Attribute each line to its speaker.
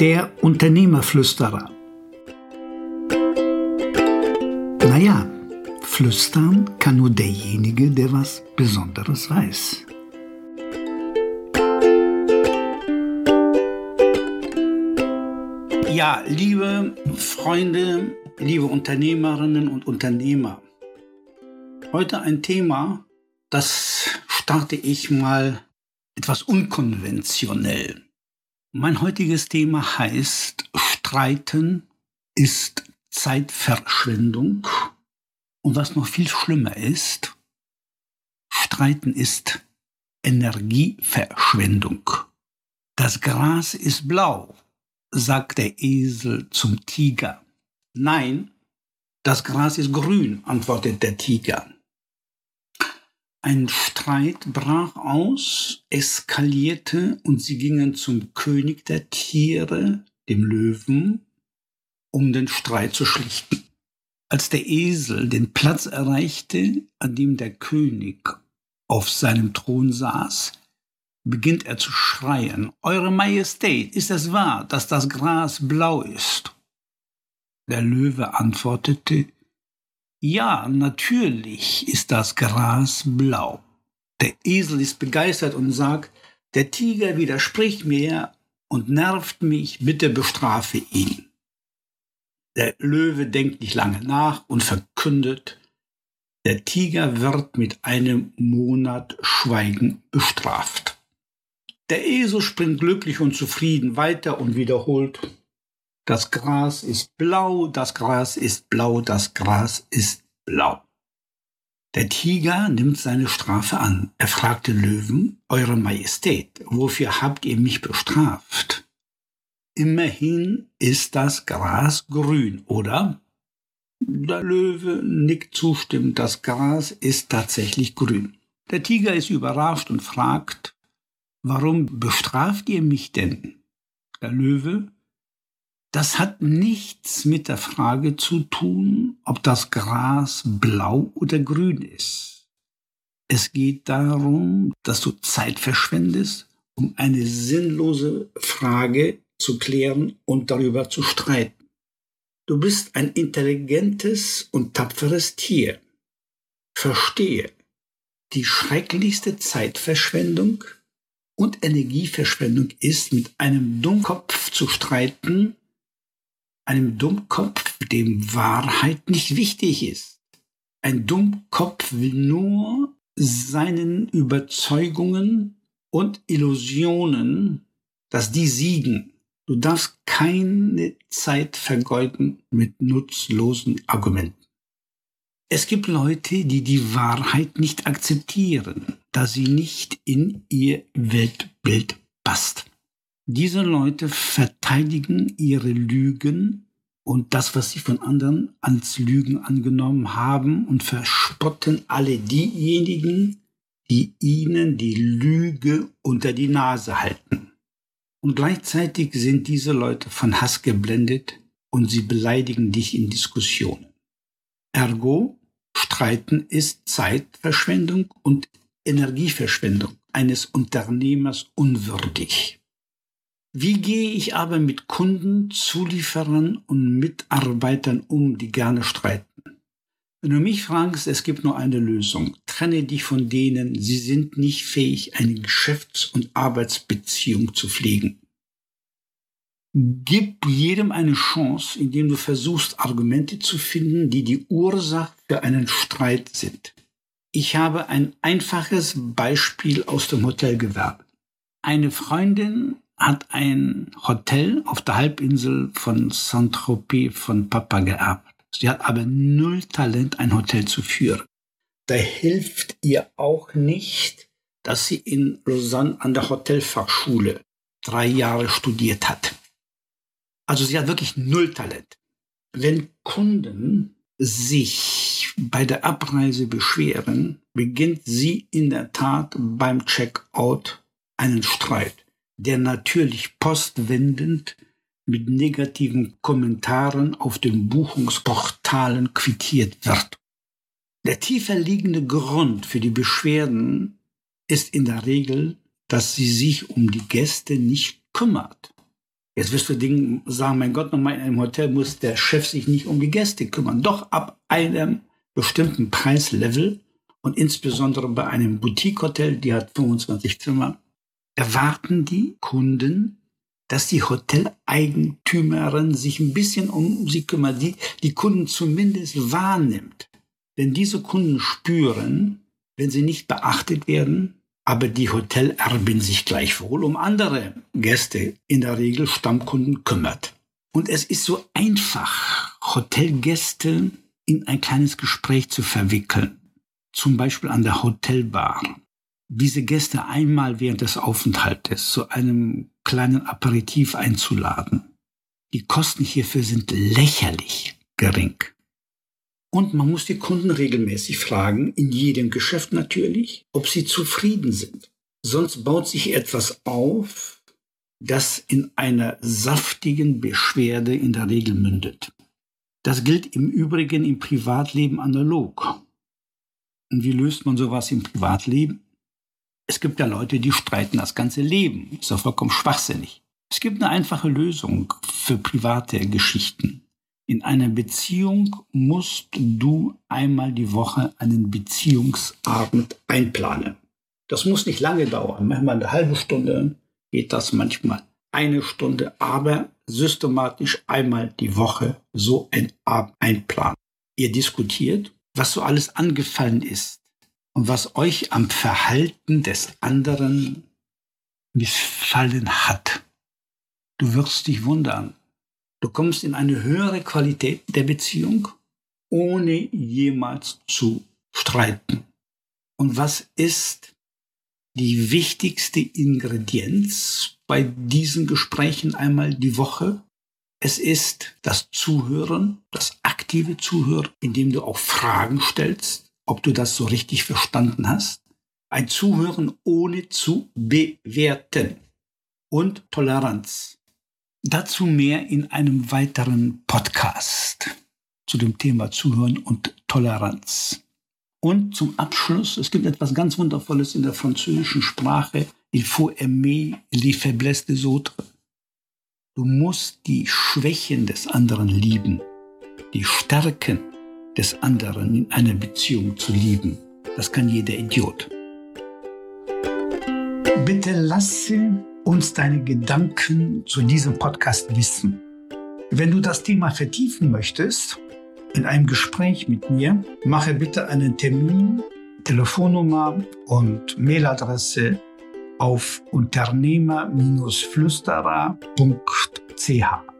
Speaker 1: Der Unternehmerflüsterer. Naja, flüstern kann nur derjenige, der was Besonderes weiß. Ja, liebe Freunde, liebe Unternehmerinnen und Unternehmer, heute ein Thema, das starte ich mal etwas unkonventionell. Mein heutiges Thema heißt Streiten ist Zeitverschwendung. Und was noch viel schlimmer ist, Streiten ist Energieverschwendung. Das Gras ist blau, sagt der Esel zum Tiger. Nein, das Gras ist grün, antwortet der Tiger. Ein Streit brach aus, eskalierte und sie gingen zum König der Tiere, dem Löwen, um den Streit zu schlichten. Als der Esel den Platz erreichte, an dem der König auf seinem Thron saß, beginnt er zu schreien, Eure Majestät, ist es wahr, dass das Gras blau ist? Der Löwe antwortete, ja, natürlich ist das Gras blau. Der Esel ist begeistert und sagt, der Tiger widerspricht mir und nervt mich, bitte bestrafe ihn. Der Löwe denkt nicht lange nach und verkündet, der Tiger wird mit einem Monat Schweigen bestraft. Der Esel springt glücklich und zufrieden weiter und wiederholt, das Gras ist blau, das Gras ist blau, das Gras ist blau. Der Tiger nimmt seine Strafe an. Er fragt den Löwen, Eure Majestät, wofür habt ihr mich bestraft? Immerhin ist das Gras grün, oder? Der Löwe nickt zustimmend, das Gras ist tatsächlich grün. Der Tiger ist überrascht und fragt, warum bestraft ihr mich denn? Der Löwe das hat nichts mit der Frage zu tun, ob das Gras blau oder grün ist. Es geht darum, dass du Zeit verschwendest, um eine sinnlose Frage zu klären und darüber zu streiten. Du bist ein intelligentes und tapferes Tier. Verstehe, die schrecklichste Zeitverschwendung und Energieverschwendung ist, mit einem Dummkopf zu streiten, einem Dummkopf, dem Wahrheit nicht wichtig ist. Ein Dummkopf will nur seinen Überzeugungen und Illusionen, dass die siegen. Du darfst keine Zeit vergeuden mit nutzlosen Argumenten. Es gibt Leute, die die Wahrheit nicht akzeptieren, da sie nicht in ihr Weltbild passt. Diese Leute verteidigen ihre Lügen und das, was sie von anderen als Lügen angenommen haben und verspotten alle diejenigen, die ihnen die Lüge unter die Nase halten. Und gleichzeitig sind diese Leute von Hass geblendet und sie beleidigen dich in Diskussionen. Ergo, Streiten ist Zeitverschwendung und Energieverschwendung eines Unternehmers unwürdig. Wie gehe ich aber mit Kunden, Zulieferern und Mitarbeitern um, die gerne streiten? Wenn du mich fragst, es gibt nur eine Lösung. Trenne dich von denen, sie sind nicht fähig, eine Geschäfts- und Arbeitsbeziehung zu pflegen. Gib jedem eine Chance, indem du versuchst, Argumente zu finden, die die Ursache für einen Streit sind. Ich habe ein einfaches Beispiel aus dem Hotelgewerbe. Eine Freundin hat ein Hotel auf der Halbinsel von Saint-Tropez von Papa geerbt. Sie hat aber null Talent, ein Hotel zu führen. Da hilft ihr auch nicht, dass sie in Lausanne an der Hotelfachschule drei Jahre studiert hat. Also sie hat wirklich null Talent. Wenn Kunden sich bei der Abreise beschweren, beginnt sie in der Tat beim Checkout einen Streit der natürlich postwendend mit negativen Kommentaren auf den Buchungsportalen quittiert wird. Der tiefer liegende Grund für die Beschwerden ist in der Regel, dass sie sich um die Gäste nicht kümmert. Jetzt wirst du Dinge sagen, mein Gott, nochmal in einem Hotel muss der Chef sich nicht um die Gäste kümmern. Doch ab einem bestimmten Preislevel und insbesondere bei einem Boutique-Hotel, die hat 25 Zimmer, erwarten die Kunden, dass die Hoteleigentümerin sich ein bisschen um sie kümmert, die die Kunden zumindest wahrnimmt. Denn diese Kunden spüren, wenn sie nicht beachtet werden, aber die Hotelerbin sich gleichwohl um andere Gäste, in der Regel Stammkunden, kümmert. Und es ist so einfach, Hotelgäste in ein kleines Gespräch zu verwickeln. Zum Beispiel an der Hotelbar. Diese Gäste einmal während des Aufenthaltes zu einem kleinen Aperitif einzuladen. Die Kosten hierfür sind lächerlich gering. Und man muss die Kunden regelmäßig fragen, in jedem Geschäft natürlich, ob sie zufrieden sind. Sonst baut sich etwas auf, das in einer saftigen Beschwerde in der Regel mündet. Das gilt im Übrigen im Privatleben analog. Und wie löst man sowas im Privatleben? Es gibt ja Leute, die streiten das ganze Leben. Ist doch vollkommen schwachsinnig. Es gibt eine einfache Lösung für private Geschichten. In einer Beziehung musst du einmal die Woche einen Beziehungsabend einplanen. Das muss nicht lange dauern. Manchmal eine halbe Stunde geht das, manchmal eine Stunde, aber systematisch einmal die Woche so ein Abend einplanen. Ihr diskutiert, was so alles angefallen ist und was euch am Verhalten des anderen missfallen hat. Du wirst dich wundern, Du kommst in eine höhere Qualität der Beziehung, ohne jemals zu streiten. Und was ist die wichtigste Ingredienz bei diesen Gesprächen einmal die Woche? Es ist das Zuhören, das aktive Zuhören, indem du auch Fragen stellst, ob du das so richtig verstanden hast. Ein Zuhören ohne zu bewerten. Und Toleranz. Dazu mehr in einem weiteren Podcast zu dem Thema Zuhören und Toleranz. Und zum Abschluss, es gibt etwas ganz Wundervolles in der französischen Sprache. Il faut aimer les faiblesses des autres. Du musst die Schwächen des anderen lieben, die Stärken des anderen in einer Beziehung zu lieben. Das kann jeder Idiot. Bitte lasse uns deine Gedanken zu diesem Podcast wissen. Wenn du das Thema vertiefen möchtest, in einem Gespräch mit mir, mache bitte einen Termin, Telefonnummer und Mailadresse auf unternehmer-flüsterer.ch.